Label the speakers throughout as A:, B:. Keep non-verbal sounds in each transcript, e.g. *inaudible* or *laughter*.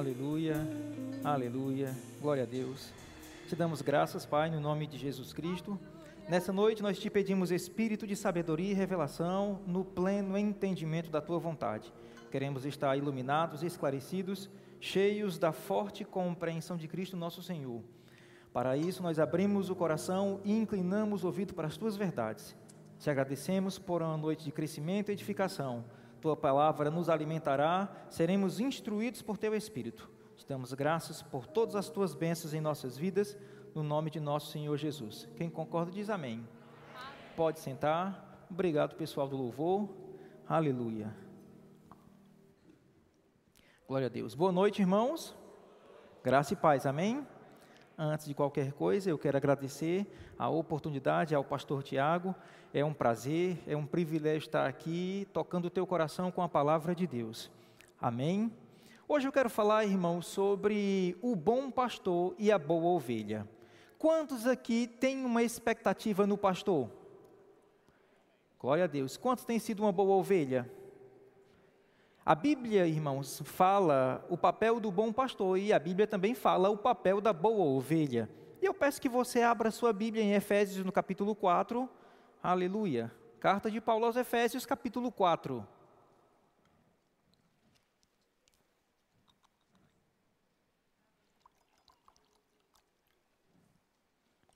A: Aleluia, aleluia, glória a Deus. Te damos graças, Pai, no nome de Jesus Cristo. Nessa noite nós te pedimos espírito de sabedoria e revelação no pleno entendimento da tua vontade. Queremos estar iluminados, esclarecidos, cheios da forte compreensão de Cristo nosso Senhor. Para isso nós abrimos o coração e inclinamos o ouvido para as tuas verdades. Te agradecemos por uma noite de crescimento e edificação tua palavra nos alimentará, seremos instruídos por teu Espírito. Te damos graças por todas as tuas bênçãos em nossas vidas, no nome de nosso Senhor Jesus. Quem concorda diz amém. Pode sentar. Obrigado, pessoal do louvor. Aleluia. Glória a Deus. Boa noite, irmãos. Graça e paz. Amém. Antes de qualquer coisa, eu quero agradecer a oportunidade ao pastor Tiago. É um prazer, é um privilégio estar aqui tocando o teu coração com a palavra de Deus. Amém? Hoje eu quero falar, irmãos, sobre o bom pastor e a boa ovelha. Quantos aqui têm uma expectativa no pastor? Glória a Deus. Quantos têm sido uma boa ovelha? A Bíblia, irmãos, fala o papel do bom pastor e a Bíblia também fala o papel da boa ovelha. E eu peço que você abra sua Bíblia em Efésios no capítulo 4. Aleluia. Carta de Paulo aos Efésios, capítulo 4.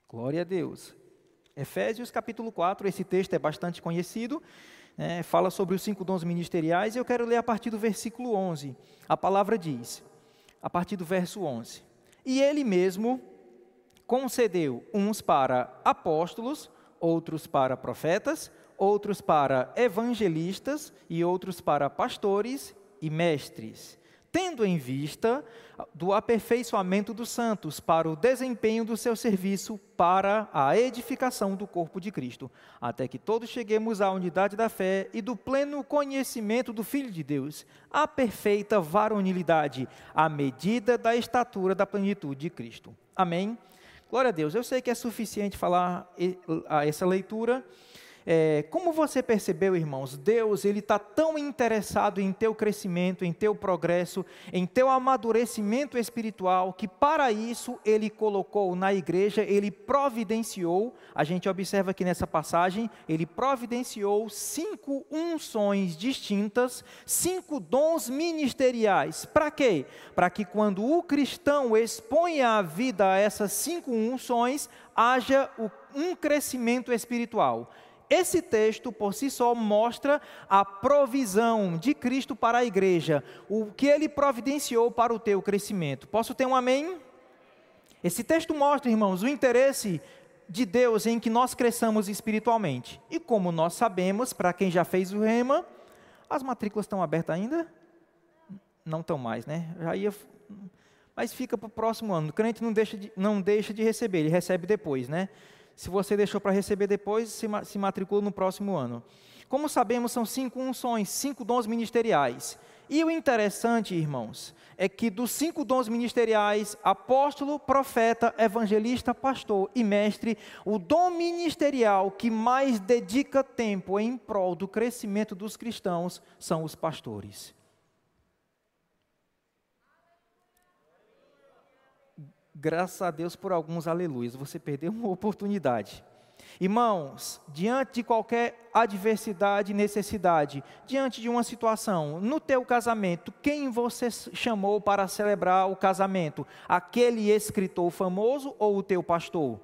A: Glória a Deus. Efésios capítulo 4, esse texto é bastante conhecido é, fala sobre os cinco dons ministeriais, e eu quero ler a partir do versículo 11. A palavra diz, a partir do verso 11: E ele mesmo concedeu uns para apóstolos, outros para profetas, outros para evangelistas e outros para pastores e mestres tendo em vista do aperfeiçoamento dos santos para o desempenho do seu serviço para a edificação do corpo de Cristo, até que todos cheguemos à unidade da fé e do pleno conhecimento do Filho de Deus, à perfeita varonilidade, à medida da estatura da plenitude de Cristo. Amém. Glória a Deus. Eu sei que é suficiente falar essa leitura. É, como você percebeu, irmãos, Deus ele está tão interessado em teu crescimento, em teu progresso, em teu amadurecimento espiritual, que para isso ele colocou na igreja, ele providenciou. A gente observa aqui nessa passagem, ele providenciou cinco unções distintas, cinco dons ministeriais. Para quê? Para que quando o cristão exponha a vida a essas cinco unções, haja um crescimento espiritual. Esse texto por si só mostra a provisão de Cristo para a igreja, o que ele providenciou para o teu crescimento. Posso ter um amém? Esse texto mostra, irmãos, o interesse de Deus em que nós cresçamos espiritualmente. E como nós sabemos, para quem já fez o rema, as matrículas estão abertas ainda? Não estão mais, né? Já ia, mas fica para o próximo ano. O crente não deixa, de, não deixa de receber, ele recebe depois, né? Se você deixou para receber depois, se, se matricula no próximo ano. Como sabemos, são cinco unções, cinco dons ministeriais. E o interessante, irmãos, é que dos cinco dons ministeriais, apóstolo, profeta, evangelista, pastor e mestre, o dom ministerial que mais dedica tempo em prol do crescimento dos cristãos são os pastores. Graças a Deus por alguns aleluias. Você perdeu uma oportunidade. Irmãos, diante de qualquer adversidade necessidade, diante de uma situação, no teu casamento, quem você chamou para celebrar o casamento? Aquele escritor famoso ou o teu pastor?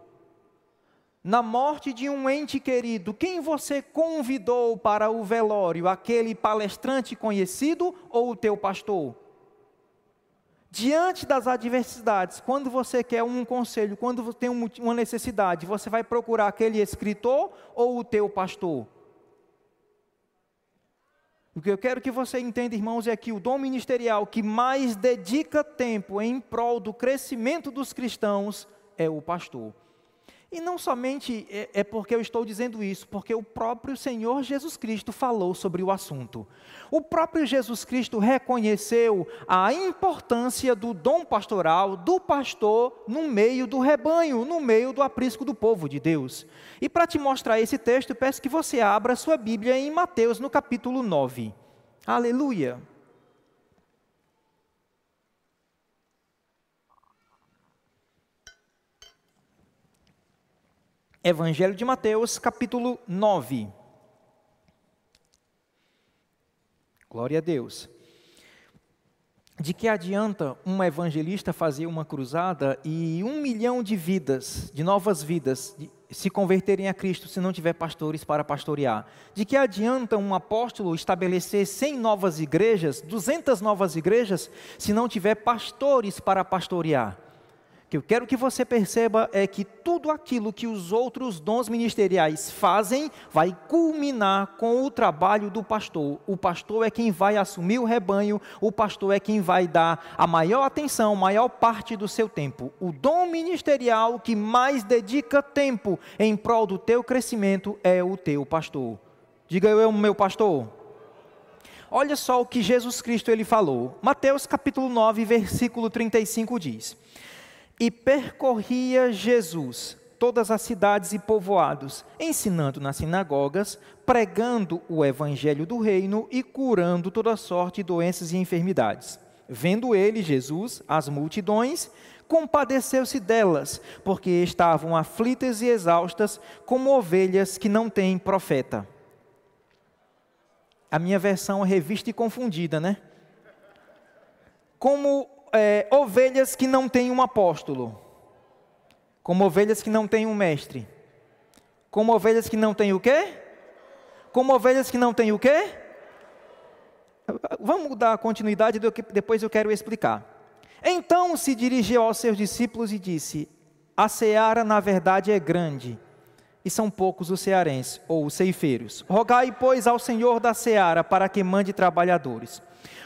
A: Na morte de um ente querido, quem você convidou para o velório? Aquele palestrante conhecido ou o teu pastor? Diante das adversidades, quando você quer um conselho, quando tem uma necessidade, você vai procurar aquele escritor ou o teu pastor? O que eu quero que você entenda, irmãos, é que o dom ministerial que mais dedica tempo em prol do crescimento dos cristãos é o pastor. E não somente é, é, porque eu estou dizendo isso, porque o próprio Senhor Jesus Cristo falou sobre o assunto. O próprio Jesus Cristo reconheceu a importância do dom pastoral do pastor no meio do rebanho, no meio do aprisco do povo de Deus. E para te mostrar esse texto, peço que você abra sua Bíblia em Mateus, no capítulo 9. Aleluia. Evangelho de Mateus, capítulo 9. Glória a Deus. De que adianta um evangelista fazer uma cruzada e um milhão de vidas, de novas vidas, se converterem a Cristo se não tiver pastores para pastorear? De que adianta um apóstolo estabelecer 100 novas igrejas, 200 novas igrejas, se não tiver pastores para pastorear? Que eu quero que você perceba é que tudo aquilo que os outros dons ministeriais fazem vai culminar com o trabalho do pastor. O pastor é quem vai assumir o rebanho, o pastor é quem vai dar a maior atenção, maior parte do seu tempo. O dom ministerial que mais dedica tempo em prol do teu crescimento é o teu pastor. Diga eu, meu pastor. Olha só o que Jesus Cristo ele falou. Mateus capítulo 9, versículo 35 diz: e percorria Jesus todas as cidades e povoados, ensinando nas sinagogas, pregando o evangelho do reino e curando toda sorte de doenças e enfermidades. Vendo ele, Jesus, as multidões, compadeceu-se delas, porque estavam aflitas e exaustas, como ovelhas que não têm profeta. A minha versão é revista e confundida, né? Como é, ovelhas que não têm um apóstolo, como ovelhas que não têm um mestre, como ovelhas que não têm o quê? Como ovelhas que não têm o quê? Vamos dar continuidade, depois eu quero explicar. Então se dirigiu aos seus discípulos e disse: A seara, na verdade, é grande, e são poucos os cearenses, ou os ceifeiros. Rogai, pois, ao Senhor da seara para que mande trabalhadores.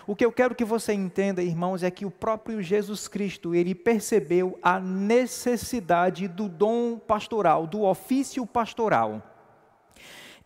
A: O que eu quero que você entenda, irmãos, é que o próprio Jesus Cristo, ele percebeu a necessidade do dom pastoral, do ofício pastoral.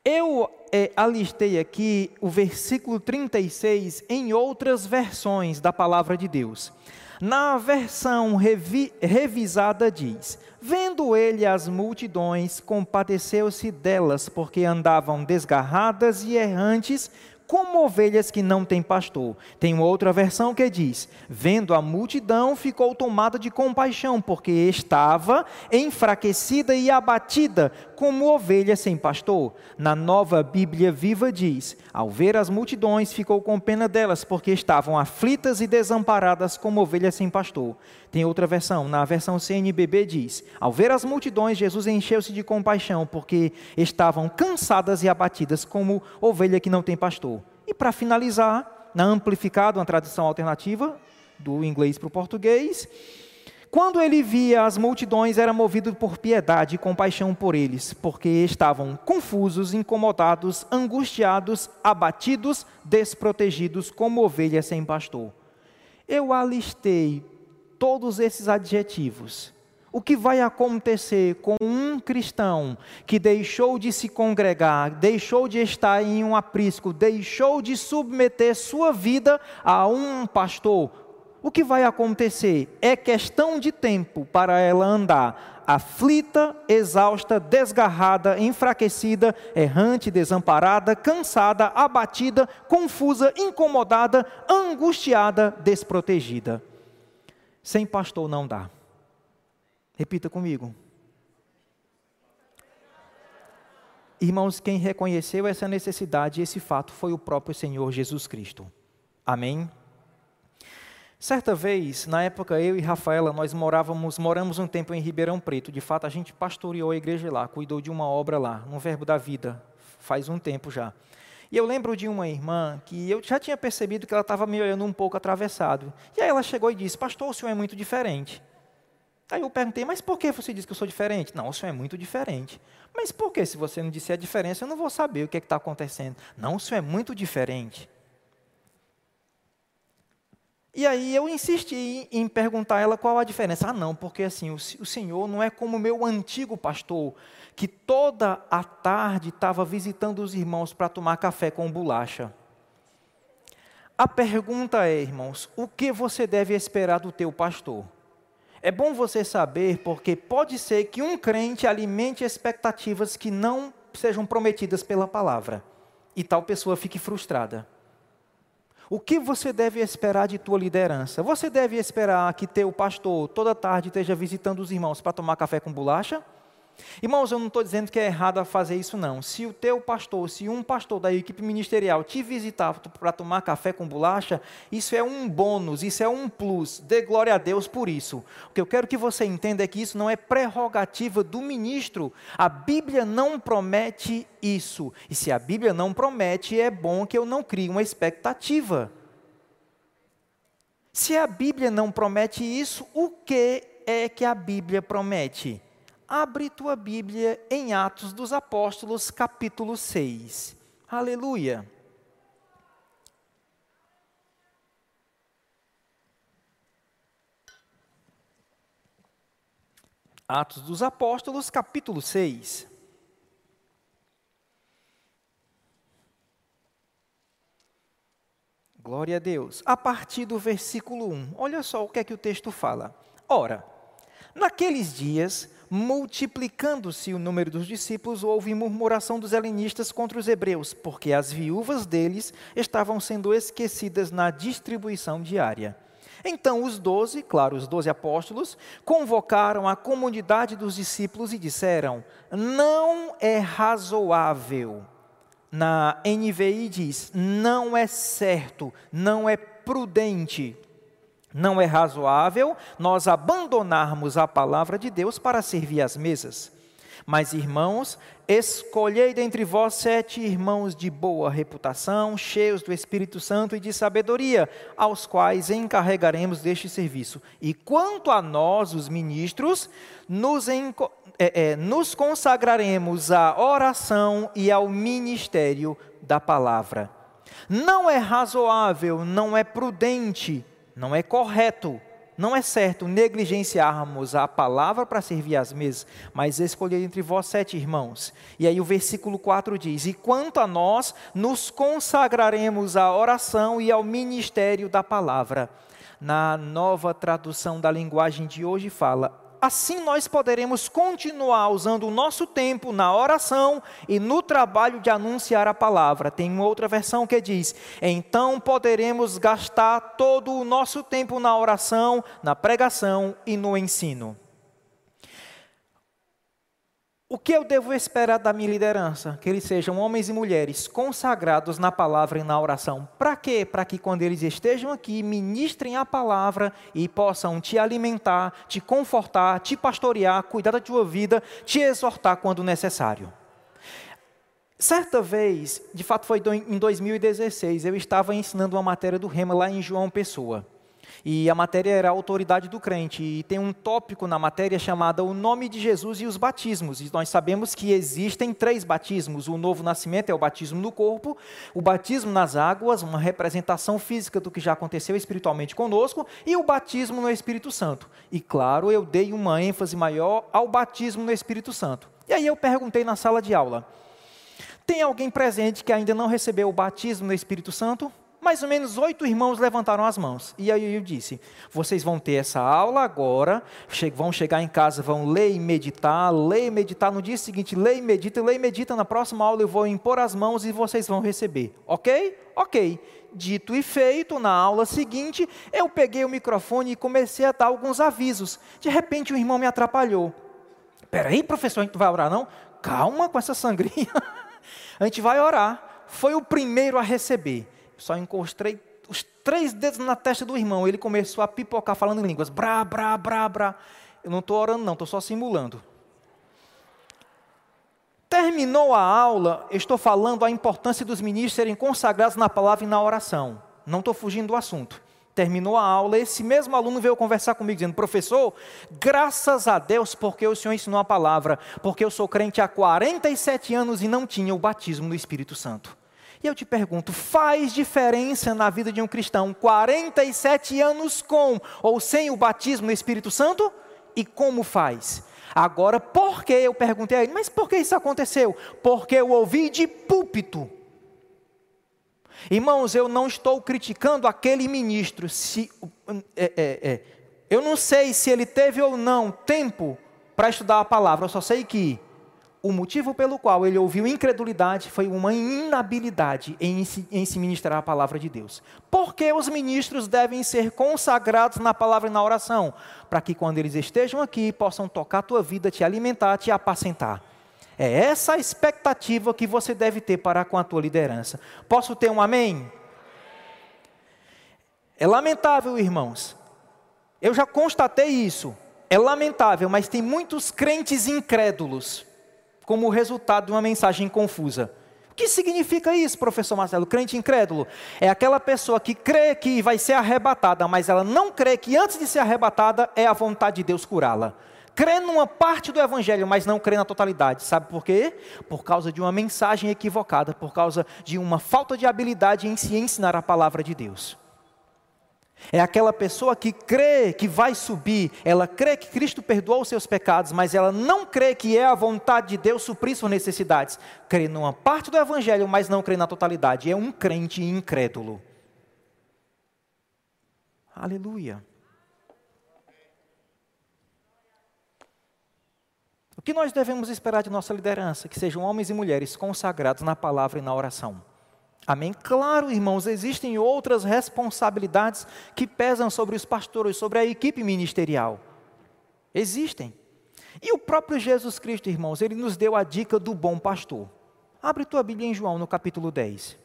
A: Eu é, alistei aqui o versículo 36 em outras versões da palavra de Deus. Na versão revi, revisada diz: Vendo ele as multidões, compadeceu-se delas, porque andavam desgarradas e errantes, como ovelhas que não têm pastor. Tem outra versão que diz: Vendo a multidão, ficou tomada de compaixão, porque estava enfraquecida e abatida, como ovelha sem pastor. Na nova Bíblia viva diz: Ao ver as multidões, ficou com pena delas, porque estavam aflitas e desamparadas, como ovelhas sem pastor. Tem outra versão, na versão CNBB diz: Ao ver as multidões, Jesus encheu-se de compaixão, porque estavam cansadas e abatidas, como ovelha que não tem pastor. E para finalizar, na amplificada, uma tradução alternativa do inglês para o português, quando ele via as multidões, era movido por piedade e compaixão por eles, porque estavam confusos, incomodados, angustiados, abatidos, desprotegidos, como ovelhas sem pastor. Eu alistei todos esses adjetivos o que vai acontecer com um cristão que deixou de se congregar, deixou de estar em um aprisco, deixou de submeter sua vida a um pastor? O que vai acontecer? É questão de tempo para ela andar aflita, exausta, desgarrada, enfraquecida, errante, desamparada, cansada, abatida, confusa, incomodada, angustiada, desprotegida. Sem pastor não dá. Repita comigo. Irmãos, quem reconheceu essa necessidade, esse fato, foi o próprio Senhor Jesus Cristo. Amém? Certa vez, na época eu e Rafaela, nós morávamos, moramos um tempo em Ribeirão Preto. De fato, a gente pastoreou a igreja lá, cuidou de uma obra lá, no Verbo da Vida, faz um tempo já. E eu lembro de uma irmã que eu já tinha percebido que ela estava me olhando um pouco atravessado. E aí ela chegou e disse: Pastor, o senhor é muito diferente. Aí eu perguntei, mas por que você diz que eu sou diferente? Não, o senhor é muito diferente. Mas por que? Se você não disser a diferença, eu não vou saber o que é está acontecendo. Não, o senhor é muito diferente. E aí eu insisti em perguntar a ela qual a diferença. Ah, não, porque assim, o, o senhor não é como o meu antigo pastor, que toda a tarde estava visitando os irmãos para tomar café com bolacha. A pergunta é, irmãos, o que você deve esperar do teu pastor? É bom você saber, porque pode ser que um crente alimente expectativas que não sejam prometidas pela palavra, e tal pessoa fique frustrada. O que você deve esperar de tua liderança? Você deve esperar que teu pastor toda tarde esteja visitando os irmãos para tomar café com bolacha? Irmãos, eu não estou dizendo que é errado fazer isso, não. Se o teu pastor, se um pastor da equipe ministerial te visitar para tomar café com bolacha, isso é um bônus, isso é um plus. Dê glória a Deus por isso. O que eu quero que você entenda é que isso não é prerrogativa do ministro. A Bíblia não promete isso. E se a Bíblia não promete, é bom que eu não crie uma expectativa. Se a Bíblia não promete isso, o que é que a Bíblia promete? Abre tua Bíblia em Atos dos Apóstolos, capítulo 6. Aleluia. Atos dos Apóstolos, capítulo 6. Glória a Deus. A partir do versículo 1, olha só o que é que o texto fala. Ora, naqueles dias, multiplicando-se o número dos discípulos, houve murmuração dos helenistas contra os hebreus, porque as viúvas deles estavam sendo esquecidas na distribuição diária. Então os doze, claro, os doze apóstolos, convocaram a comunidade dos discípulos e disseram: Não é razoável. Na NVI diz: Não é certo, não é prudente não é razoável nós abandonarmos a palavra de Deus para servir às mesas. Mas, irmãos, escolhei dentre vós sete irmãos de boa reputação, cheios do Espírito Santo e de sabedoria, aos quais encarregaremos deste serviço. E quanto a nós, os ministros, nos, é, é, nos consagraremos à oração e ao ministério da palavra. Não é razoável, não é prudente não é correto, não é certo negligenciarmos a palavra para servir às mesas, mas escolher entre vós sete irmãos. E aí o versículo 4 diz: E quanto a nós, nos consagraremos à oração e ao ministério da palavra. Na nova tradução da linguagem de hoje fala: assim nós poderemos continuar usando o nosso tempo na oração e no trabalho de anunciar a palavra. Tem uma outra versão que diz: então poderemos gastar todo o nosso tempo na oração, na pregação e no ensino. O que eu devo esperar da minha liderança? Que eles sejam homens e mulheres consagrados na palavra e na oração. Para quê? Para que quando eles estejam aqui, ministrem a palavra e possam te alimentar, te confortar, te pastorear, cuidar da tua vida, te exortar quando necessário. Certa vez, de fato foi em 2016, eu estava ensinando uma matéria do Rema lá em João Pessoa. E a matéria era a autoridade do crente. E tem um tópico na matéria chamado O Nome de Jesus e os Batismos. E nós sabemos que existem três batismos. O novo nascimento é o batismo no corpo, o batismo nas águas, uma representação física do que já aconteceu espiritualmente conosco, e o batismo no Espírito Santo. E claro, eu dei uma ênfase maior ao batismo no Espírito Santo. E aí eu perguntei na sala de aula: tem alguém presente que ainda não recebeu o batismo no Espírito Santo? Mais ou menos oito irmãos levantaram as mãos. E aí eu disse: vocês vão ter essa aula agora, vão chegar em casa, vão ler e meditar, ler e meditar. No dia seguinte, ler e medita, ler e medita. Na próxima aula eu vou impor as mãos e vocês vão receber. Ok? Ok. Dito e feito, na aula seguinte, eu peguei o microfone e comecei a dar alguns avisos. De repente, o irmão me atrapalhou. Peraí, professor, a gente vai orar não? Calma com essa sangria. *laughs* a gente vai orar. Foi o primeiro a receber só encostei os três dedos na testa do irmão. Ele começou a pipocar falando em línguas. Brá, brá, brá, brá. Eu não estou orando, não, estou só simulando. Terminou a aula, estou falando a importância dos ministros serem consagrados na palavra e na oração. Não estou fugindo do assunto. Terminou a aula, esse mesmo aluno veio conversar comigo, dizendo: Professor, graças a Deus, porque o Senhor ensinou a palavra, porque eu sou crente há 47 anos e não tinha o batismo no Espírito Santo. E eu te pergunto: faz diferença na vida de um cristão 47 anos com ou sem o batismo no Espírito Santo? E como faz? Agora, por que eu perguntei a ele, mas por que isso aconteceu? Porque eu ouvi de púlpito. Irmãos, eu não estou criticando aquele ministro. Se, é, é, é, eu não sei se ele teve ou não tempo para estudar a palavra, eu só sei que o motivo pelo qual ele ouviu incredulidade foi uma inabilidade em se, em se ministrar a palavra de Deus. Porque os ministros devem ser consagrados na palavra e na oração, para que quando eles estejam aqui possam tocar a tua vida, te alimentar, te apacentar. É essa a expectativa que você deve ter para com a tua liderança. Posso ter um amém? É lamentável, irmãos. Eu já constatei isso. É lamentável, mas tem muitos crentes incrédulos como resultado de uma mensagem confusa. O que significa isso, professor Marcelo? Crente incrédulo é aquela pessoa que crê que vai ser arrebatada, mas ela não crê que antes de ser arrebatada é a vontade de Deus curá-la. Crê numa parte do evangelho, mas não crê na totalidade. Sabe por quê? Por causa de uma mensagem equivocada, por causa de uma falta de habilidade em se ensinar a palavra de Deus. É aquela pessoa que crê que vai subir, ela crê que Cristo perdoou os seus pecados, mas ela não crê que é a vontade de Deus suprir suas necessidades. Crê numa parte do Evangelho, mas não crê na totalidade. É um crente incrédulo. Aleluia. O que nós devemos esperar de nossa liderança? Que sejam homens e mulheres consagrados na palavra e na oração. Amém? Claro, irmãos, existem outras responsabilidades que pesam sobre os pastores, sobre a equipe ministerial. Existem. E o próprio Jesus Cristo, irmãos, ele nos deu a dica do bom pastor. Abre tua Bíblia em João, no capítulo 10.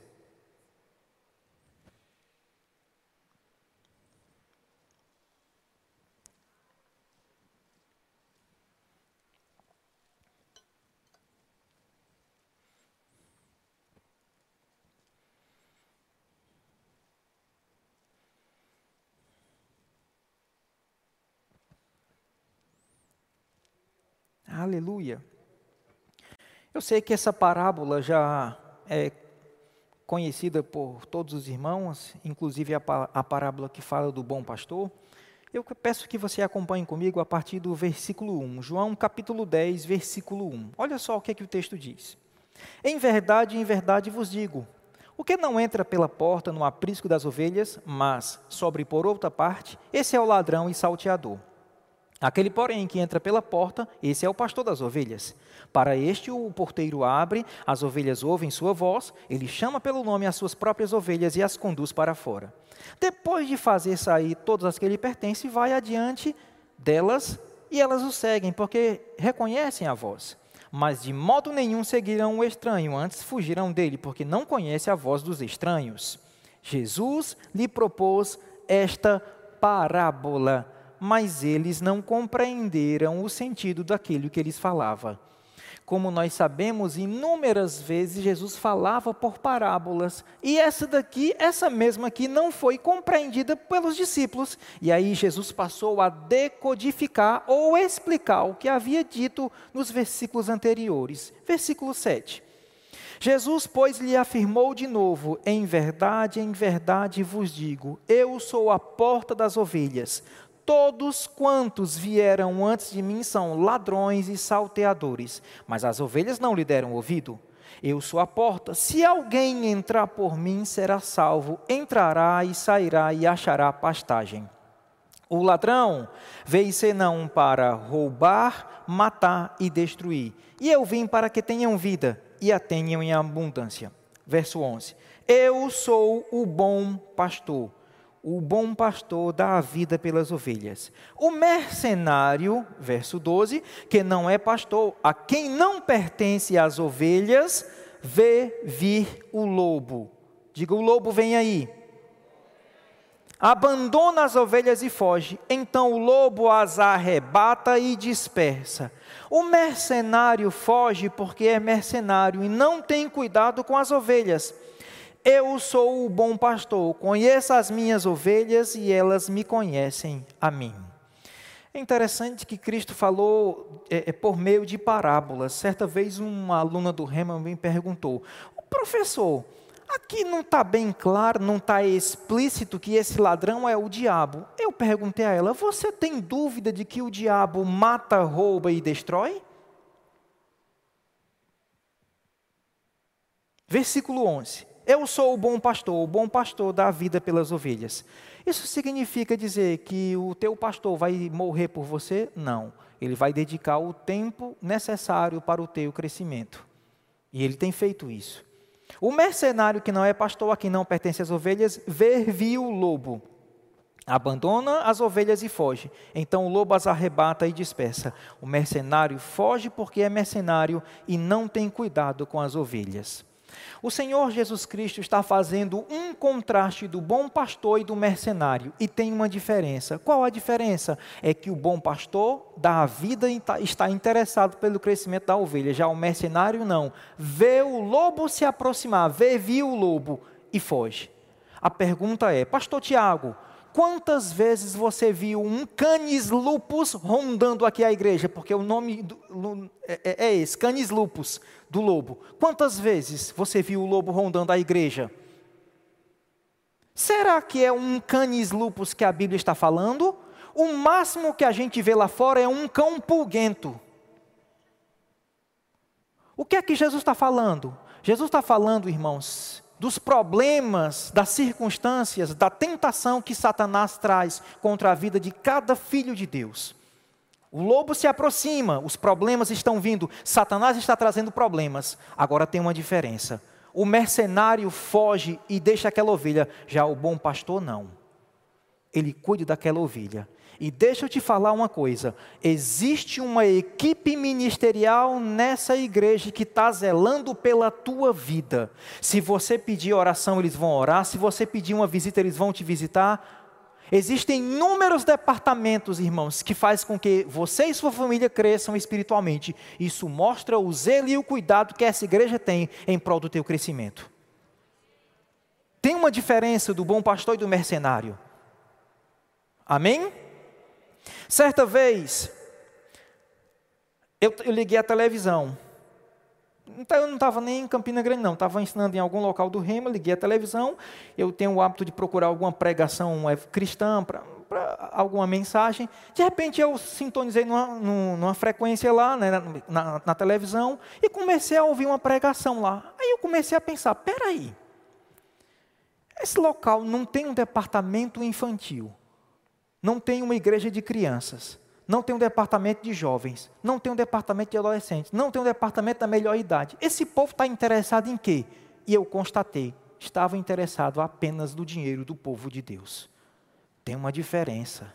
A: Aleluia. Eu sei que essa parábola já é conhecida por todos os irmãos, inclusive a, parábola que fala do bom pastor. Eu peço que você acompanhe comigo a partir do versículo 1, João capítulo 10, versículo 1. Olha só o que, é que o texto diz. Em verdade, em verdade vos digo: o que não entra pela porta no aprisco das ovelhas, mas sobre por outra parte, esse é o ladrão e salteador. Aquele, porém, que entra pela porta, esse é o pastor das ovelhas. Para este, o porteiro abre, as ovelhas ouvem sua voz, ele chama pelo nome as suas próprias ovelhas e as conduz para fora. Depois de fazer sair todas as que lhe pertencem, vai adiante delas e elas o seguem, porque reconhecem a voz. Mas de modo nenhum seguirão o estranho, antes fugirão dele, porque não conhece a voz dos estranhos. Jesus lhe propôs esta parábola mas eles não compreenderam o sentido daquilo que eles falava. Como nós sabemos, inúmeras vezes Jesus falava por parábolas, e essa daqui, essa mesma aqui, não foi compreendida pelos discípulos. E aí Jesus passou a decodificar ou explicar o que havia dito nos versículos anteriores. Versículo 7. Jesus, pois, lhe afirmou de novo: Em verdade, em verdade vos digo, eu sou a porta das ovelhas. Todos quantos vieram antes de mim são ladrões e salteadores, mas as ovelhas não lhe deram ouvido. Eu sou a porta. Se alguém entrar por mim, será salvo. Entrará e sairá e achará pastagem. O ladrão veio senão para roubar, matar e destruir. E eu vim para que tenham vida e a tenham em abundância. Verso 11: Eu sou o bom pastor o bom pastor dá a vida pelas ovelhas. O mercenário, verso 12, que não é pastor, a quem não pertence as ovelhas, vê vir o lobo. Diga, o lobo vem aí. Abandona as ovelhas e foge. Então o lobo as arrebata e dispersa. O mercenário foge porque é mercenário e não tem cuidado com as ovelhas. Eu sou o bom pastor, conheço as minhas ovelhas e elas me conhecem a mim. É interessante que Cristo falou é, é, por meio de parábolas. Certa vez, uma aluna do Rema me perguntou: professor, aqui não está bem claro, não está explícito que esse ladrão é o diabo. Eu perguntei a ela: você tem dúvida de que o diabo mata, rouba e destrói? Versículo 11. Eu sou o bom pastor, o bom pastor dá a vida pelas ovelhas. Isso significa dizer que o teu pastor vai morrer por você? Não. ele vai dedicar o tempo necessário para o teu crescimento. E ele tem feito isso. O mercenário que não é pastor, a quem não pertence às ovelhas, ver viu o lobo. Abandona as ovelhas e foge. Então o lobo as arrebata e dispersa. O mercenário foge porque é mercenário e não tem cuidado com as ovelhas. O Senhor Jesus Cristo está fazendo um contraste do bom pastor e do mercenário, e tem uma diferença. Qual a diferença? É que o bom pastor dá a vida e tá, está interessado pelo crescimento da ovelha, já o mercenário não. Vê o lobo se aproximar, vê, viu o lobo e foge. A pergunta é, Pastor Tiago, Quantas vezes você viu um canis lupus rondando aqui a igreja? Porque o nome do, é, é, é esse, canis lupus, do lobo. Quantas vezes você viu o lobo rondando a igreja? Será que é um canis lupus que a Bíblia está falando? O máximo que a gente vê lá fora é um cão pulguento. O que é que Jesus está falando? Jesus está falando, irmãos, dos problemas, das circunstâncias, da tentação que Satanás traz contra a vida de cada filho de Deus. O lobo se aproxima, os problemas estão vindo, Satanás está trazendo problemas. Agora tem uma diferença. O mercenário foge e deixa aquela ovelha, já o bom pastor não. Ele cuida daquela ovelha. E deixa eu te falar uma coisa: existe uma equipe ministerial nessa igreja que está zelando pela tua vida. Se você pedir oração, eles vão orar. Se você pedir uma visita, eles vão te visitar. Existem inúmeros departamentos, irmãos, que faz com que você e sua família cresçam espiritualmente. Isso mostra o zelo e o cuidado que essa igreja tem em prol do teu crescimento. Tem uma diferença do bom pastor e do mercenário. Amém? Certa vez, eu, eu liguei a televisão. Então, eu não estava nem em Campina Grande, não. Estava ensinando em algum local do Rema, liguei a televisão. Eu tenho o hábito de procurar alguma pregação é, cristã para alguma mensagem. De repente, eu sintonizei numa, numa frequência lá, né, na, na, televisão, e comecei a ouvir uma pregação lá. Aí eu comecei a pensar: peraí, esse local não tem um departamento infantil não tem uma igreja de crianças, não tem um departamento de jovens, não tem um departamento de adolescentes, não tem um departamento da melhor idade. Esse povo está interessado em quê? E eu constatei, estava interessado apenas no dinheiro do povo de Deus. Tem uma diferença.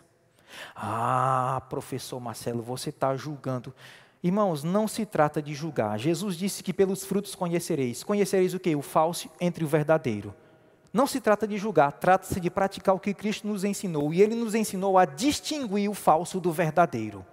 A: Ah, professor Marcelo, você está julgando. Irmãos, não se trata de julgar. Jesus disse que pelos frutos conhecereis. Conhecereis o que? O falso entre o verdadeiro. Não se trata de julgar, trata-se de praticar o que Cristo nos ensinou. E Ele nos ensinou a distinguir o falso do verdadeiro.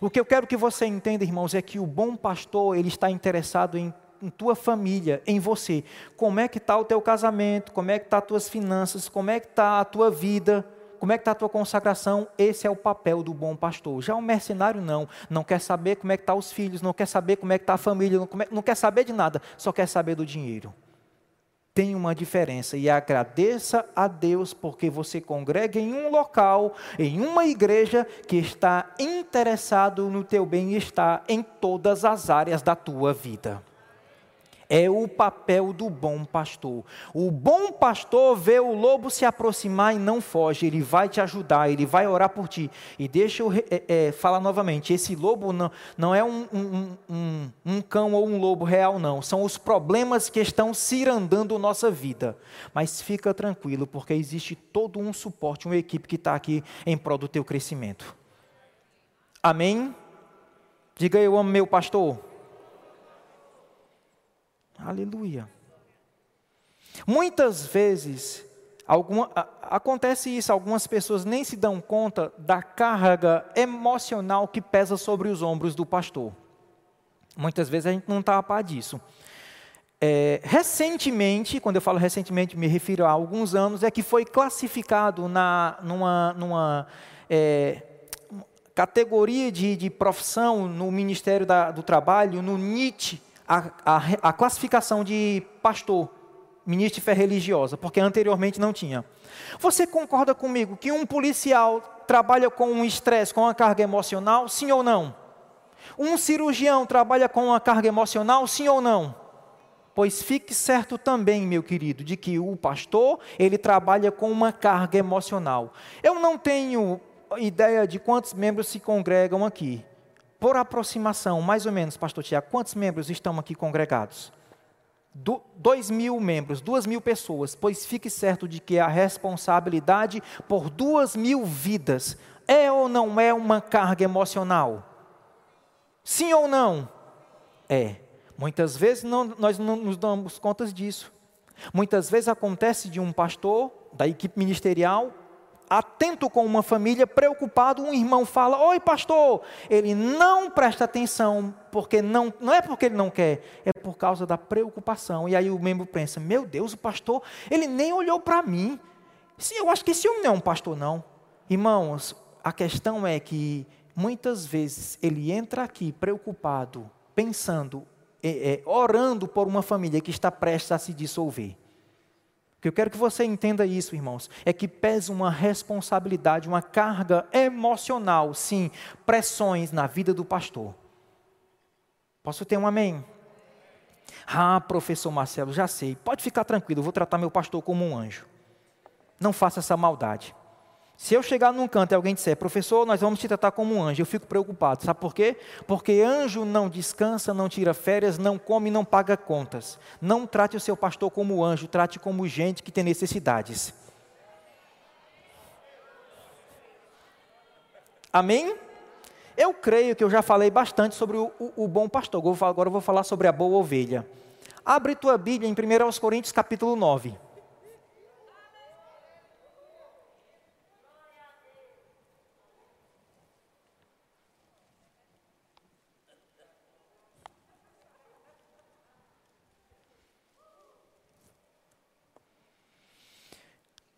A: O que eu quero que você entenda, irmãos, é que o bom pastor, ele está interessado em, em tua família, em você. Como é que está o teu casamento, como é que estão tá as tuas finanças, como é que está a tua vida, como é que está a tua consagração. Esse é o papel do bom pastor. Já o mercenário não, não quer saber como é que estão tá os filhos, não quer saber como é que está a família, não, não quer saber de nada, só quer saber do dinheiro tem uma diferença e agradeça a Deus porque você congrega em um local, em uma igreja que está interessado no teu bem-estar em todas as áreas da tua vida. É o papel do bom pastor. O bom pastor vê o lobo se aproximar e não foge, ele vai te ajudar, ele vai orar por ti. E deixa eu é, é, falar novamente: esse lobo não, não é um, um, um, um, cão ou um lobo real, não. São os problemas que estão cirandando nossa vida. Mas fica tranquilo, porque existe todo um suporte, uma equipe que está aqui em prol do teu crescimento. Amém? Diga eu amo meu pastor. Aleluia. Muitas vezes, alguma, acontece isso, algumas pessoas nem se dão conta da carga emocional que pesa sobre os ombros do pastor. Muitas vezes a gente não está a par disso. É, recentemente, quando eu falo recentemente, me refiro a alguns anos, é que foi classificado na, numa, numa é, categoria de, de profissão no Ministério da, do Trabalho, no NIT, a, a, a classificação de pastor, ministro de fé religiosa, porque anteriormente não tinha. Você concorda comigo que um policial trabalha com um estresse, com uma carga emocional, sim ou não? Um cirurgião trabalha com uma carga emocional, sim ou não? Pois fique certo também, meu querido, de que o pastor, ele trabalha com uma carga emocional. Eu não tenho ideia de quantos membros se congregam aqui? Por aproximação, mais ou menos, pastor Tiago, quantos membros estão aqui congregados? Do, dois mil membros, duas mil pessoas, pois fique certo de que a responsabilidade por duas mil vidas é ou não é uma carga emocional? Sim ou não? É. Muitas vezes não, nós não nos damos conta disso. Muitas vezes acontece de um pastor da equipe ministerial atento com uma família, preocupado, um irmão fala: Oi, pastor. Ele não presta atenção, porque não, não é porque ele não quer, é por causa da preocupação. E aí o membro pensa: Meu Deus, o pastor, ele nem olhou para mim. Eu acho que esse homem não é um pastor, não. Irmãos, a questão é que muitas vezes ele entra aqui preocupado, pensando, é, é, orando por uma família que está prestes a se dissolver. Que eu quero que você entenda isso, irmãos, é que pesa uma responsabilidade, uma carga emocional, sim, pressões na vida do pastor. Posso ter um amém? Ah, professor Marcelo, já sei. Pode ficar tranquilo, eu vou tratar meu pastor como um anjo. Não faça essa maldade. Se eu chegar num canto e alguém disser, professor, nós vamos te tratar como um anjo, eu fico preocupado. Sabe por quê? Porque anjo não descansa, não tira férias, não come, não paga contas. Não trate o seu pastor como anjo, trate como gente que tem necessidades. Amém? Eu creio que eu já falei bastante sobre o, o, o bom pastor. Agora eu vou falar sobre a boa ovelha. Abre tua Bíblia em 1 Coríntios capítulo 9.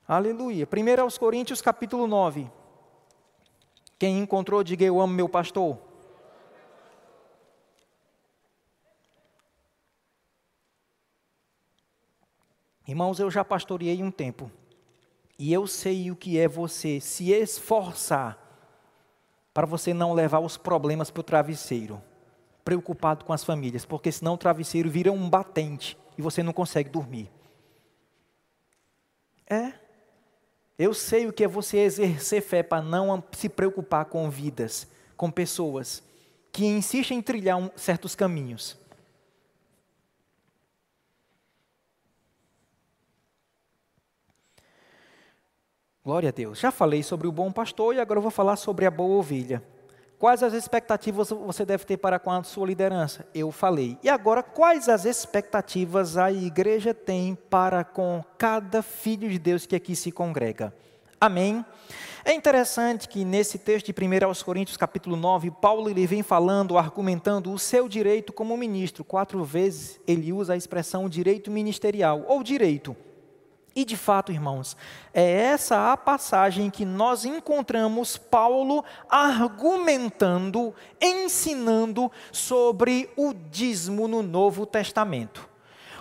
A: Aleluia. 1 aos Coríntios, capítulo 9. Quem encontrou, diga eu amo meu pastor. Irmãos, eu já pastoreei um tempo. E eu sei o que é você se esforçar para você não levar os problemas para o travesseiro, preocupado com as famílias, porque senão o travesseiro vira um batente e você não consegue dormir. É. Eu sei o que é você exercer fé para não se preocupar com vidas, com pessoas que insistem em trilhar um, certos caminhos. Glória a Deus. Já falei sobre o bom pastor e agora vou falar sobre a boa ovelha. Quais as expectativas você deve ter para com a sua liderança? Eu falei. E agora, quais as expectativas a igreja tem para com cada filho de Deus que aqui se congrega? Amém? É interessante que nesse texto de 1 aos Coríntios, capítulo 9, Paulo ele vem falando, argumentando o seu direito como ministro. Quatro vezes ele usa a expressão direito ministerial, ou direito. E de fato, irmãos, é essa a passagem que nós encontramos Paulo argumentando, ensinando sobre o dízimo no Novo Testamento.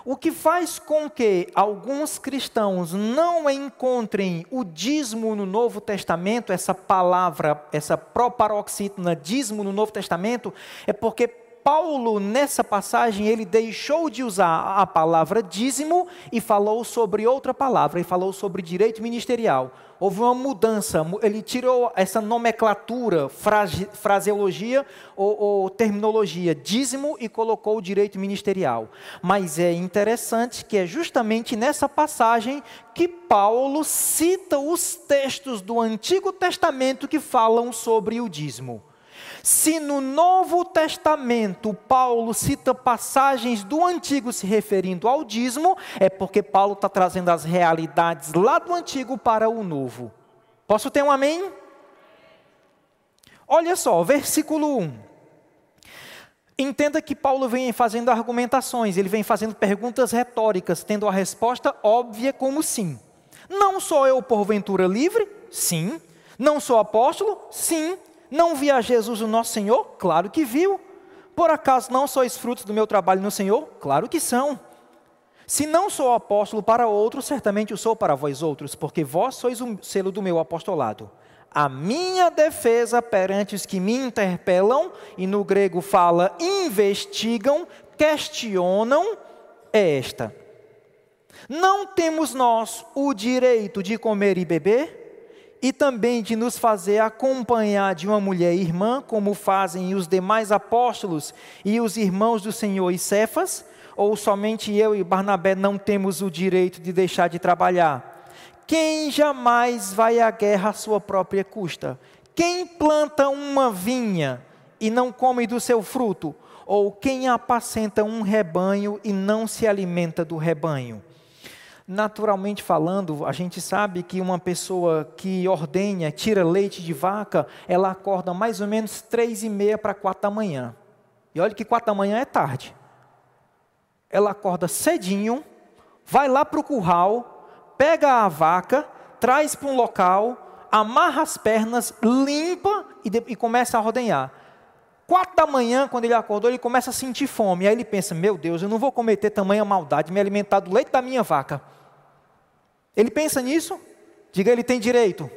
A: O que faz com que alguns cristãos não encontrem o dízimo no Novo Testamento, essa palavra, essa proparoxítona, dízimo no Novo Testamento, é porque Paulo, nessa passagem, ele deixou de usar a palavra dízimo e falou sobre outra palavra, e falou sobre direito ministerial. Houve uma mudança, ele tirou essa nomenclatura, frase, fraseologia ou, ou terminologia, dízimo, e colocou o direito ministerial. Mas é interessante que é justamente nessa passagem que Paulo cita os textos do Antigo Testamento que falam sobre o dízimo. Se no Novo Testamento Paulo cita passagens do Antigo se referindo ao dízimo, é porque Paulo está trazendo as realidades lá do Antigo para o Novo. Posso ter um amém? Olha só, versículo 1. Entenda que Paulo vem fazendo argumentações, ele vem fazendo perguntas retóricas, tendo a resposta óbvia como sim. Não sou eu porventura livre? Sim. Não sou apóstolo? Sim. Não via Jesus o nosso Senhor? Claro que viu. Por acaso não sois frutos do meu trabalho no Senhor? Claro que são. Se não sou apóstolo para outros, certamente o sou para vós outros, porque vós sois o selo do meu apostolado. A minha defesa perante os que me interpelam, e no grego fala investigam, questionam, é esta: Não temos nós o direito de comer e beber? E também de nos fazer acompanhar de uma mulher irmã, como fazem os demais apóstolos e os irmãos do Senhor e Cefas? Ou somente eu e Barnabé não temos o direito de deixar de trabalhar? Quem jamais vai à guerra à sua própria custa? Quem planta uma vinha e não come do seu fruto? Ou quem apacenta um rebanho e não se alimenta do rebanho? Naturalmente falando, a gente sabe que uma pessoa que ordenha, tira leite de vaca, ela acorda mais ou menos três e meia para quatro da manhã. E olha que quatro da manhã é tarde. Ela acorda cedinho, vai lá para o curral, pega a vaca, traz para um local, amarra as pernas, limpa e, de, e começa a ordenhar. Quatro da manhã, quando ele acordou, ele começa a sentir fome. Aí ele pensa: Meu Deus, eu não vou cometer tamanha maldade, me alimentar do leite da minha vaca. Ele pensa nisso? Diga, ele tem direito.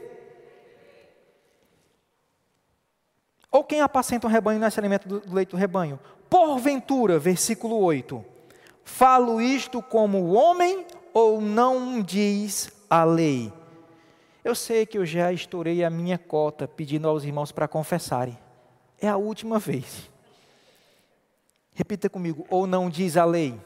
A: Ou quem apacenta um rebanho não é se do leite do rebanho? Porventura, versículo 8: Falo isto como homem ou não diz a lei? Eu sei que eu já estourei a minha cota pedindo aos irmãos para confessarem. É a última vez. Repita comigo, ou não diz a lei?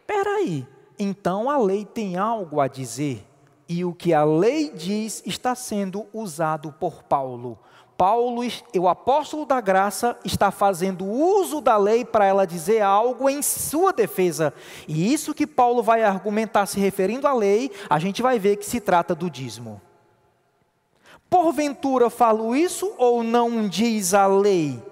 A: Espera aí, então a lei tem algo a dizer. E o que a lei diz está sendo usado por Paulo. Paulo, o apóstolo da graça, está fazendo uso da lei para ela dizer algo em sua defesa. E isso que Paulo vai argumentar se referindo à lei, a gente vai ver que se trata do dízimo. Porventura falo isso ou não diz a lei?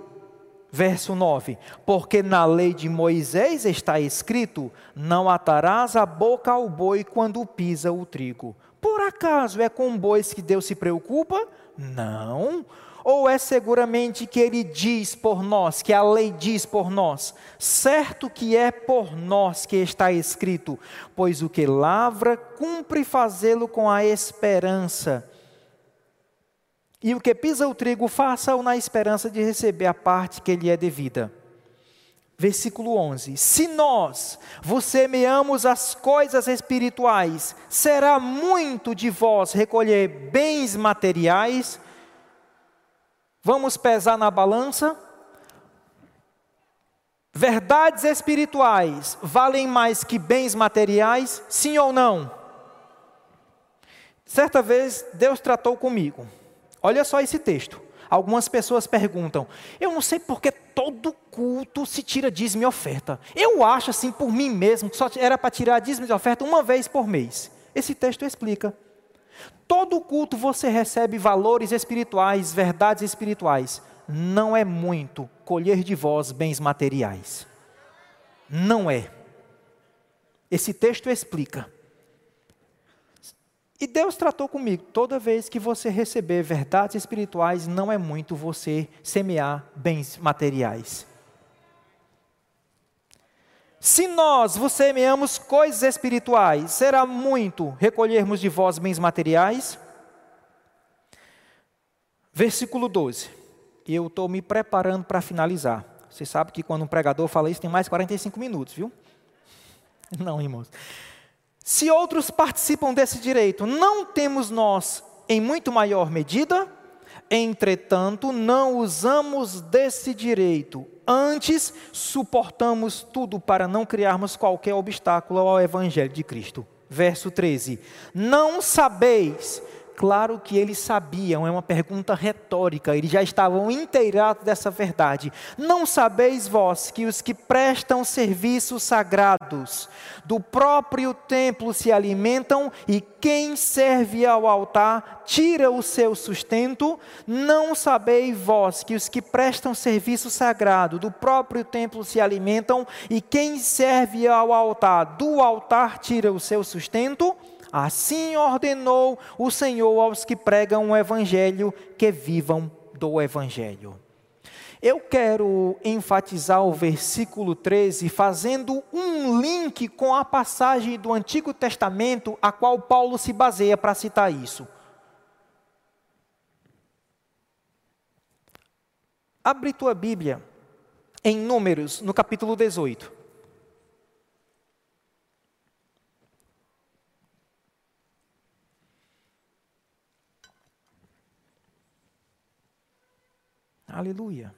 A: Verso 9: Porque na lei de Moisés está escrito: Não atarás a boca ao boi quando pisa o trigo. Por acaso é com bois que Deus se preocupa? Não. Ou é seguramente que ele diz por nós, que a lei diz por nós? Certo que é por nós que está escrito: Pois o que lavra, cumpre fazê-lo com a esperança e o que pisa o trigo, faça-o na esperança de receber a parte que lhe é devida. Versículo 11: Se nós vos semeamos as coisas espirituais, será muito de vós recolher bens materiais. Vamos pesar na balança. Verdades espirituais valem mais que bens materiais? Sim ou não? Certa vez Deus tratou comigo. Olha só esse texto. Algumas pessoas perguntam: eu não sei porque todo culto se tira dízimo e oferta. Eu acho assim por mim mesmo que só era para tirar dízimo e oferta uma vez por mês. Esse texto explica. Todo culto você recebe valores espirituais, verdades espirituais. Não é muito colher de vós bens materiais. Não é. Esse texto explica. E Deus tratou comigo. Toda vez que você receber verdades espirituais, não é muito você semear bens materiais. Se nós vos semeamos coisas espirituais, será muito recolhermos de vós bens materiais? Versículo 12. Eu estou me preparando para finalizar. Você sabe que quando um pregador fala isso, tem mais 45 minutos, viu? *laughs* Não, irmãos. Se outros participam desse direito, não temos nós em muito maior medida? Entretanto, não usamos desse direito. Antes, suportamos tudo para não criarmos qualquer obstáculo ao Evangelho de Cristo. Verso 13: Não sabeis Claro que eles sabiam, é uma pergunta retórica, eles já estavam inteirados dessa verdade. Não sabeis vós que os que prestam serviços sagrados do próprio templo se alimentam e quem serve ao altar tira o seu sustento? Não sabeis vós que os que prestam serviço sagrado do próprio templo se alimentam e quem serve ao altar do altar tira o seu sustento? Assim ordenou o Senhor aos que pregam o Evangelho que vivam do Evangelho. Eu quero enfatizar o versículo 13, fazendo um link com a passagem do Antigo Testamento a qual Paulo se baseia para citar isso. Abre tua Bíblia em Números, no capítulo 18. Aleluia.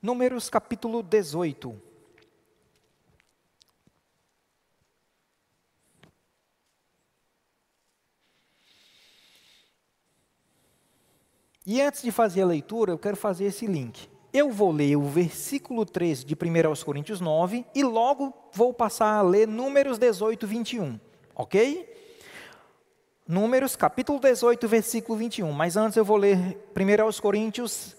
A: Números capítulo 18. E antes de fazer a leitura, eu quero fazer esse link. Eu vou ler o versículo 13 de 1 aos Coríntios 9 e logo vou passar a ler Números 18, 21. Ok? Números capítulo 18, versículo 21. Mas antes eu vou ler 1 aos Coríntios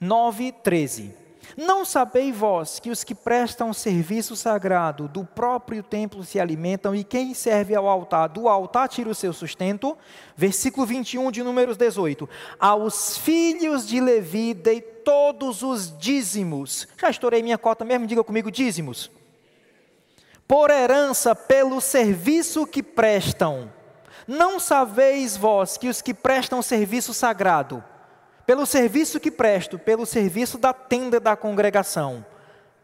A: 9, 13. Não sabeis vós que os que prestam serviço sagrado do próprio templo se alimentam e quem serve ao altar do altar tira o seu sustento? Versículo 21 de Números 18. Aos filhos de Levi dei todos os dízimos. Já estourei minha cota mesmo, diga comigo dízimos. Por herança pelo serviço que prestam. Não sabeis vós que os que prestam serviço sagrado pelo serviço que presto, pelo serviço da tenda da congregação.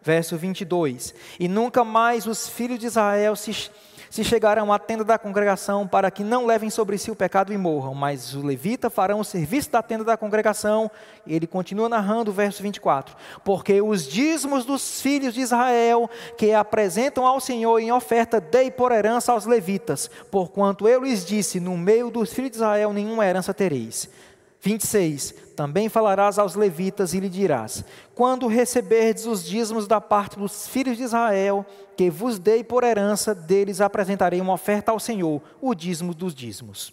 A: Verso 22. E nunca mais os filhos de Israel se, se chegarão à tenda da congregação para que não levem sobre si o pecado e morram, mas os levitas farão o serviço da tenda da congregação. E ele continua narrando o verso 24: Porque os dízimos dos filhos de Israel que apresentam ao Senhor em oferta, dei por herança aos levitas, porquanto eu lhes disse: No meio dos filhos de Israel nenhuma herança tereis. 26. Também falarás aos levitas e lhe dirás: Quando receberdes os dízimos da parte dos filhos de Israel, que vos dei por herança, deles apresentarei uma oferta ao Senhor, o dízimo dos dízimos.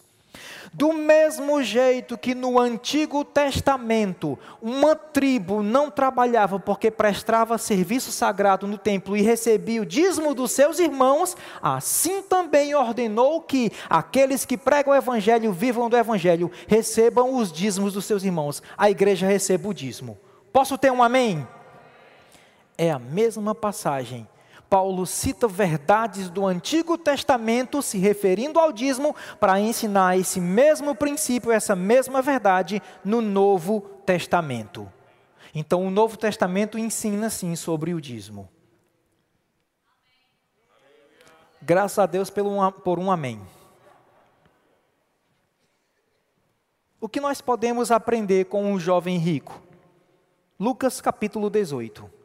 A: Do mesmo jeito que no Antigo Testamento, uma tribo não trabalhava porque prestava serviço sagrado no templo e recebia o dízimo dos seus irmãos, assim também ordenou que aqueles que pregam o Evangelho, vivam do Evangelho, recebam os dízimos dos seus irmãos. A igreja receba o dízimo. Posso ter um amém? É a mesma passagem Paulo cita verdades do Antigo Testamento, se referindo ao dízimo, para ensinar esse mesmo princípio, essa mesma verdade no Novo Testamento. Então, o Novo Testamento ensina sim sobre o dízimo. Graças a Deus por um amém. O que nós podemos aprender com um jovem rico? Lucas capítulo 18.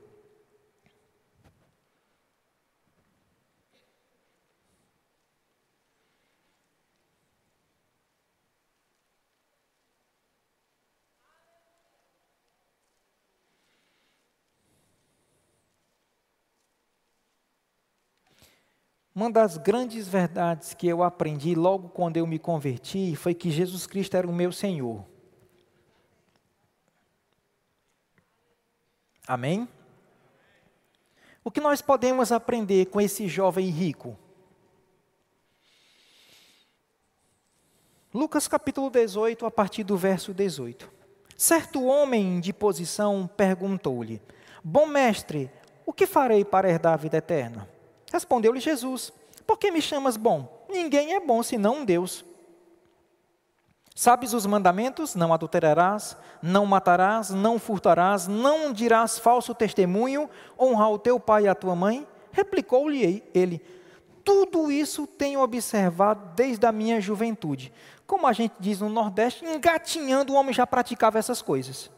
A: Uma das grandes verdades que eu aprendi logo quando eu me converti foi que Jesus Cristo era o meu Senhor. Amém? O que nós podemos aprender com esse jovem rico? Lucas capítulo 18, a partir do verso 18. Certo homem de posição perguntou-lhe: Bom mestre, o que farei para herdar a vida eterna? Respondeu-lhe Jesus: Por que me chamas bom? Ninguém é bom senão Deus. Sabes os mandamentos? Não adulterarás, não matarás, não furtarás, não dirás falso testemunho, honra o teu pai e a tua mãe? Replicou-lhe ele: Tudo isso tenho observado desde a minha juventude. Como a gente diz no Nordeste, engatinhando o homem já praticava essas coisas.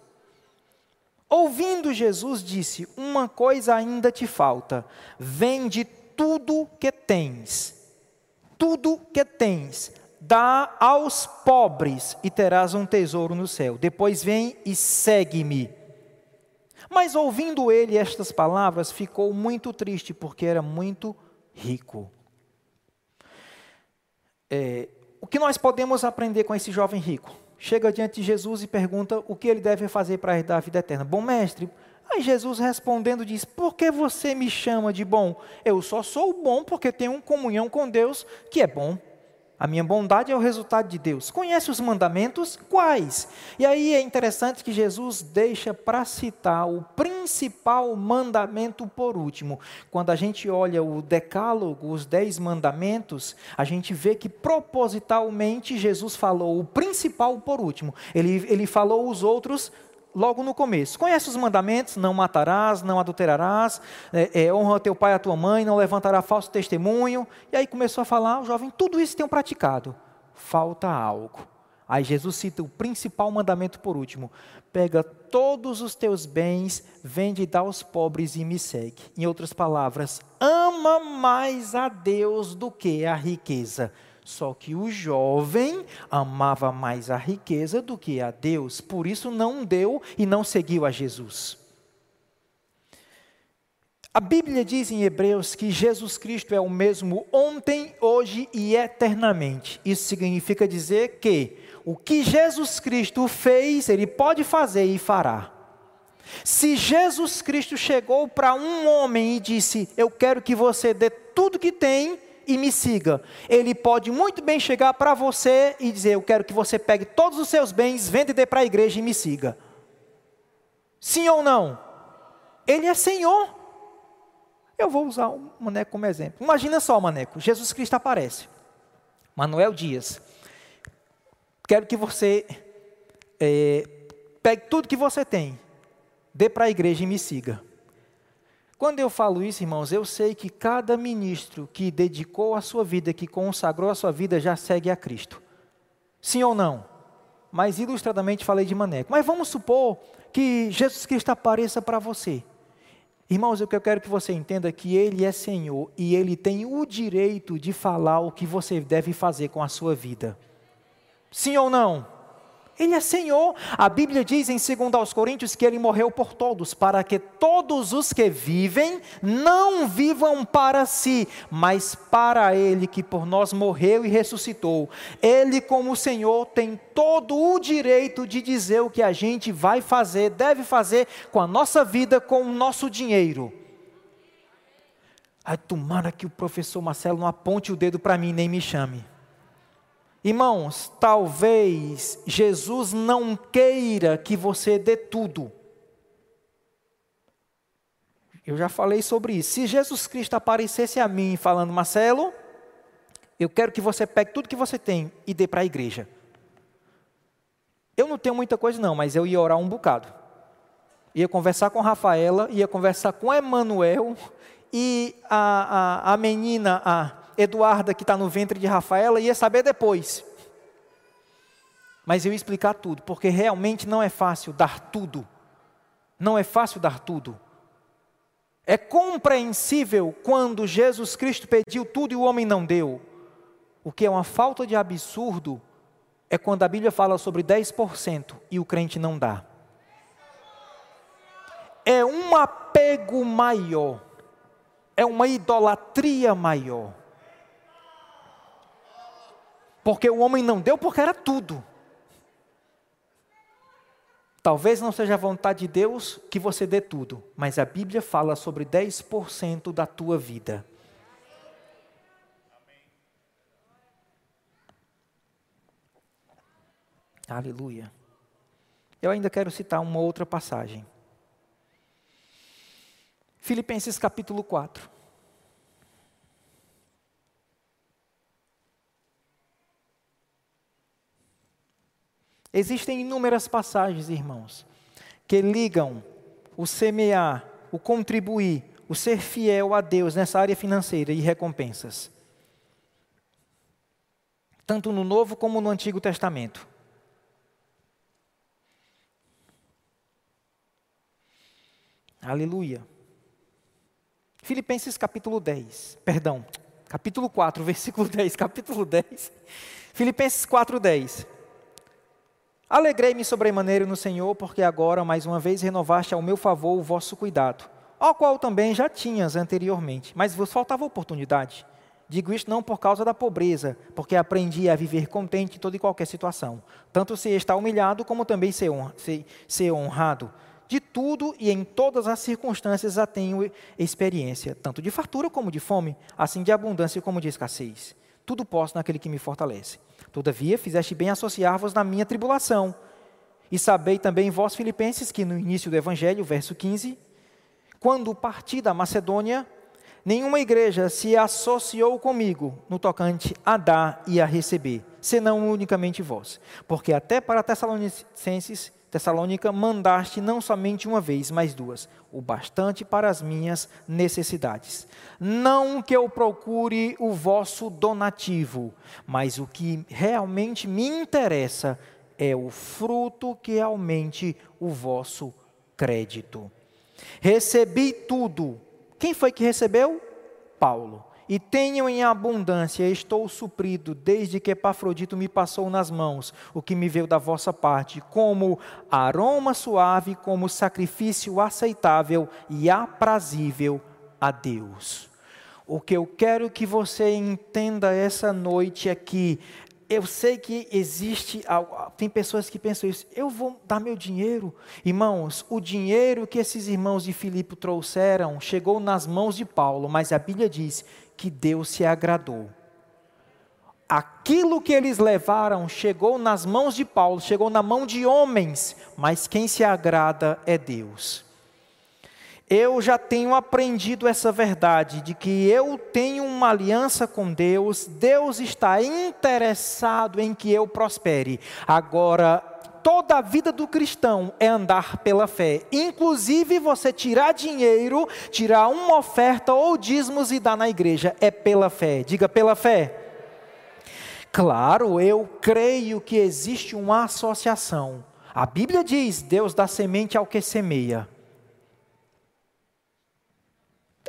A: Ouvindo Jesus, disse: Uma coisa ainda te falta. Vende tudo que tens, tudo que tens, dá aos pobres e terás um tesouro no céu. Depois vem e segue-me. Mas ouvindo ele estas palavras, ficou muito triste, porque era muito rico. É, o que nós podemos aprender com esse jovem rico? Chega diante de Jesus e pergunta o que ele deve fazer para herdar a vida eterna. Bom mestre, Aí Jesus respondendo diz: Por que você me chama de bom? Eu só sou bom porque tenho comunhão com Deus que é bom. A minha bondade é o resultado de Deus. Conhece os mandamentos? Quais? E aí é interessante que Jesus deixa para citar o principal mandamento por último. Quando a gente olha o decálogo, os dez mandamentos, a gente vê que propositalmente Jesus falou o principal por último. Ele, ele falou os outros logo no começo. Conhece os mandamentos? Não matarás, não adulterarás, é, é, honra teu pai e a tua mãe, não levantará falso testemunho. E aí começou a falar, o jovem, tudo isso tem praticado. Falta algo. Aí Jesus cita o principal mandamento por último: pega todos os teus bens, vende e dá aos pobres e me segue. Em outras palavras, ama mais a Deus do que a riqueza. Só que o jovem amava mais a riqueza do que a Deus, por isso não deu e não seguiu a Jesus. A Bíblia diz em Hebreus que Jesus Cristo é o mesmo ontem, hoje e eternamente. Isso significa dizer que o que Jesus Cristo fez, Ele pode fazer e fará. Se Jesus Cristo chegou para um homem e disse: Eu quero que você dê tudo que tem e me siga, Ele pode muito bem chegar para você e dizer: Eu quero que você pegue todos os seus bens, venda e dê para a igreja e me siga. Sim ou não? Ele é Senhor. Eu vou usar o Maneco como exemplo. Imagina só, Maneco, Jesus Cristo aparece. Manuel Dias. Quero que você é, pegue tudo que você tem, dê para a igreja e me siga. Quando eu falo isso, irmãos, eu sei que cada ministro que dedicou a sua vida, que consagrou a sua vida, já segue a Cristo. Sim ou não? Mas ilustradamente falei de Maneco. Mas vamos supor que Jesus Cristo apareça para você. Irmãos, o que eu quero que você entenda é que Ele é Senhor e Ele tem o direito de falar o que você deve fazer com a sua vida. Sim ou não? Ele é Senhor. A Bíblia diz em 2 Coríntios que ele morreu por todos, para que todos os que vivem não vivam para si, mas para ele que por nós morreu e ressuscitou. Ele, como Senhor, tem todo o direito de dizer o que a gente vai fazer, deve fazer com a nossa vida, com o nosso dinheiro. Ai, tomara que o professor Marcelo não aponte o dedo para mim nem me chame. Irmãos, talvez Jesus não queira que você dê tudo. Eu já falei sobre isso. Se Jesus Cristo aparecesse a mim falando, Marcelo, eu quero que você pegue tudo que você tem e dê para a igreja. Eu não tenho muita coisa não, mas eu ia orar um bocado. Ia conversar com Rafaela, ia conversar com Emanuel e a, a, a menina, a Eduarda, que está no ventre de Rafaela, ia saber depois. Mas eu ia explicar tudo, porque realmente não é fácil dar tudo. Não é fácil dar tudo. É compreensível quando Jesus Cristo pediu tudo e o homem não deu. O que é uma falta de absurdo é quando a Bíblia fala sobre 10% e o crente não dá. É um apego maior, é uma idolatria maior. Porque o homem não deu porque era tudo. Talvez não seja a vontade de Deus que você dê tudo, mas a Bíblia fala sobre 10% da tua vida. Aleluia. Eu ainda quero citar uma outra passagem. Filipenses capítulo 4. Existem inúmeras passagens, irmãos, que ligam o semear, o contribuir, o ser fiel a Deus nessa área financeira e recompensas. Tanto no Novo como no Antigo Testamento. Aleluia. Filipenses capítulo 10, perdão, capítulo 4, *laughs* versículo 10, capítulo 10. Filipenses 4, 10. Alegrei-me sobremaneira no Senhor, porque agora mais uma vez renovaste ao meu favor o vosso cuidado, ao qual também já tinhas anteriormente, mas vos faltava oportunidade. Digo isto não por causa da pobreza, porque aprendi a viver contente em toda e qualquer situação, tanto se está humilhado como também ser, honra, ser, ser honrado. De tudo e em todas as circunstâncias já tenho experiência, tanto de fartura como de fome, assim de abundância como de escassez. Tudo posso naquele que me fortalece. Todavia, fizeste bem associar-vos na minha tribulação. E sabei também vós, filipenses, que no início do Evangelho, verso 15, quando parti da Macedônia, nenhuma igreja se associou comigo no tocante a dar e a receber, senão unicamente vós. Porque até para Tessalonicenses Tessalônica, mandaste não somente uma vez, mas duas, o bastante para as minhas necessidades. Não que eu procure o vosso donativo, mas o que realmente me interessa é o fruto que aumente o vosso crédito. Recebi tudo. Quem foi que recebeu? Paulo e tenho em abundância, estou suprido, desde que Epafrodito me passou nas mãos, o que me veio da vossa parte, como aroma suave, como sacrifício aceitável e aprazível a Deus. O que eu quero que você entenda essa noite é que eu sei que existe, tem pessoas que pensam isso, eu vou dar meu dinheiro. Irmãos, o dinheiro que esses irmãos de Filipe trouxeram chegou nas mãos de Paulo, mas a Bíblia diz que Deus se agradou. Aquilo que eles levaram chegou nas mãos de Paulo, chegou na mão de homens, mas quem se agrada é Deus. Eu já tenho aprendido essa verdade de que eu tenho uma aliança com Deus, Deus está interessado em que eu prospere. Agora, toda a vida do cristão é andar pela fé. Inclusive você tirar dinheiro, tirar uma oferta ou dízimos e dar na igreja. É pela fé. Diga pela fé. Claro, eu creio que existe uma associação. A Bíblia diz: Deus dá semente ao que semeia.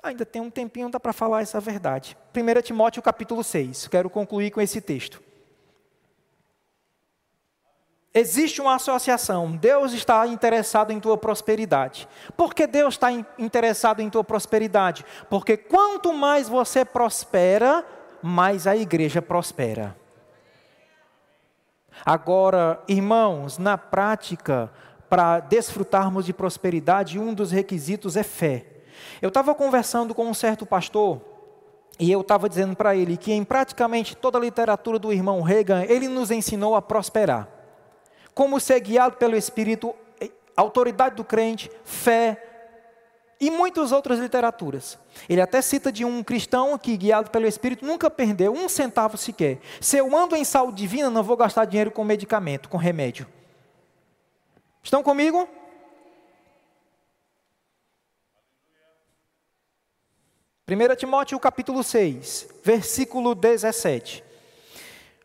A: Ainda tem um tempinho, dá para falar essa verdade. 1 Timóteo capítulo 6. Quero concluir com esse texto. Existe uma associação. Deus está interessado em tua prosperidade. Por que Deus está interessado em tua prosperidade? Porque quanto mais você prospera, mais a igreja prospera. Agora, irmãos, na prática, para desfrutarmos de prosperidade, um dos requisitos é fé. Eu estava conversando com um certo pastor e eu estava dizendo para ele que em praticamente toda a literatura do irmão Reagan, ele nos ensinou a prosperar como ser guiado pelo Espírito, eh, autoridade do crente, fé e muitas outras literaturas. Ele até cita de um cristão que, guiado pelo Espírito, nunca perdeu um centavo sequer. Se eu ando em saúde divina, não vou gastar dinheiro com medicamento, com remédio. Estão comigo? Primeira Timóteo capítulo 6, versículo 17.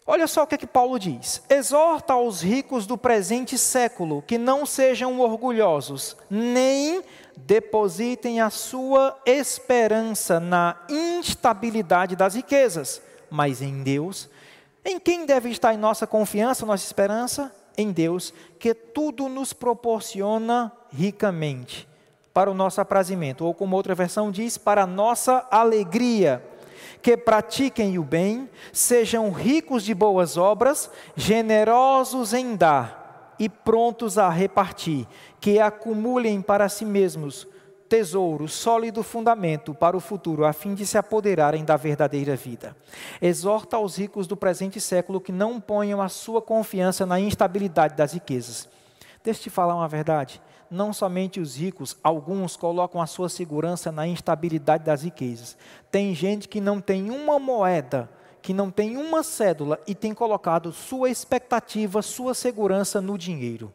A: Olha só o que, é que Paulo diz: exorta aos ricos do presente século que não sejam orgulhosos, nem depositem a sua esperança na instabilidade das riquezas, mas em Deus. Em quem deve estar em nossa confiança, nossa esperança? Em Deus, que tudo nos proporciona ricamente para o nosso aprazimento, ou como outra versão diz, para a nossa alegria que pratiquem o bem, sejam ricos de boas obras, generosos em dar e prontos a repartir, que acumulem para si mesmos tesouro, sólido fundamento para o futuro, a fim de se apoderarem da verdadeira vida. Exorta aos ricos do presente século que não ponham a sua confiança na instabilidade das riquezas. Deixa eu te falar uma verdade não somente os ricos, alguns colocam a sua segurança na instabilidade das riquezas. Tem gente que não tem uma moeda, que não tem uma cédula e tem colocado sua expectativa, sua segurança no dinheiro.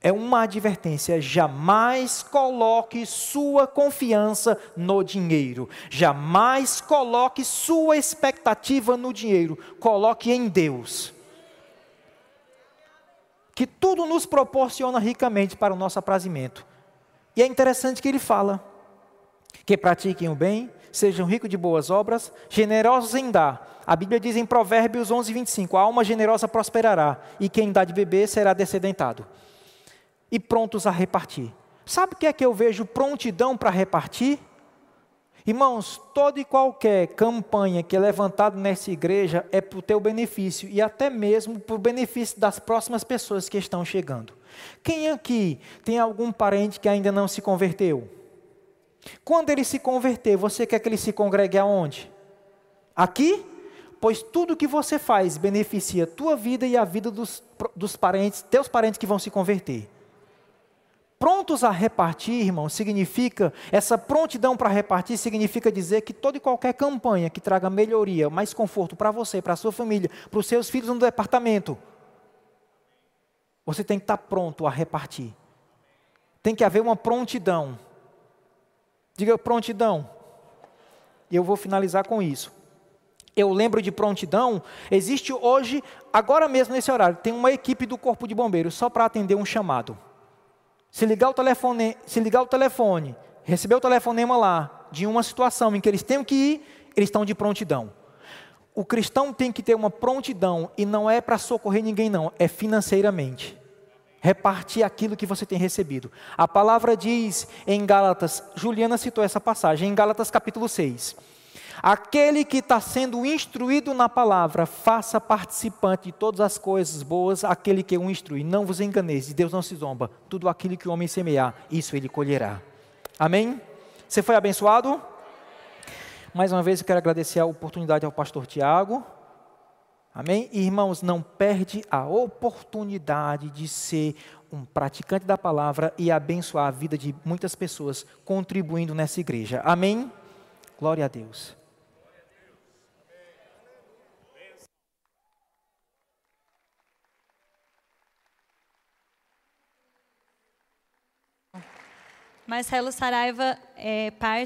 A: É uma advertência: jamais coloque sua confiança no dinheiro, jamais coloque sua expectativa no dinheiro, coloque em Deus que tudo nos proporciona ricamente para o nosso aprazimento. E é interessante que ele fala que pratiquem o bem, sejam ricos de boas obras, generosos em dar. A Bíblia diz em Provérbios 11, 25: a alma generosa prosperará, e quem dá de beber será descedentado. E prontos a repartir. Sabe o que é que eu vejo prontidão para repartir? Irmãos, toda e qualquer campanha que é levantada nessa igreja é para o teu benefício e até mesmo para o benefício das próximas pessoas que estão chegando. Quem aqui tem algum parente que ainda não se converteu? Quando ele se converter, você quer que ele se congregue aonde? Aqui? Pois tudo que você faz beneficia a tua vida e a vida dos, dos parentes, teus parentes que vão se converter prontos a repartir, irmão, significa, essa prontidão para repartir significa dizer que toda e qualquer campanha que traga melhoria, mais conforto para você, para a sua família, para os seus filhos no departamento, Você tem que estar pronto a repartir. Tem que haver uma prontidão. Diga prontidão. E eu vou finalizar com isso. Eu lembro de prontidão. Existe hoje, agora mesmo nesse horário, tem uma equipe do Corpo de Bombeiros só para atender um chamado. Se ligar o telefone, se ligar o telefone, receber o telefonema lá de uma situação em que eles têm que ir, eles estão de prontidão. O cristão tem que ter uma prontidão e não é para socorrer ninguém não, é financeiramente repartir aquilo que você tem recebido. A palavra diz em Gálatas, Juliana citou essa passagem, em Gálatas capítulo 6. Aquele que está sendo instruído na palavra, faça participante de todas as coisas boas, aquele que o instrui. Não vos enganeis, Deus não se zomba. Tudo aquilo que o homem semear, isso ele colherá. Amém? Você foi abençoado? Mais uma vez eu quero agradecer a oportunidade ao pastor Tiago. Amém? Irmãos, não perde a oportunidade de ser um praticante da palavra e abençoar a vida de muitas pessoas contribuindo nessa igreja. Amém? Glória a Deus.
B: Marcelo Saraiva é parte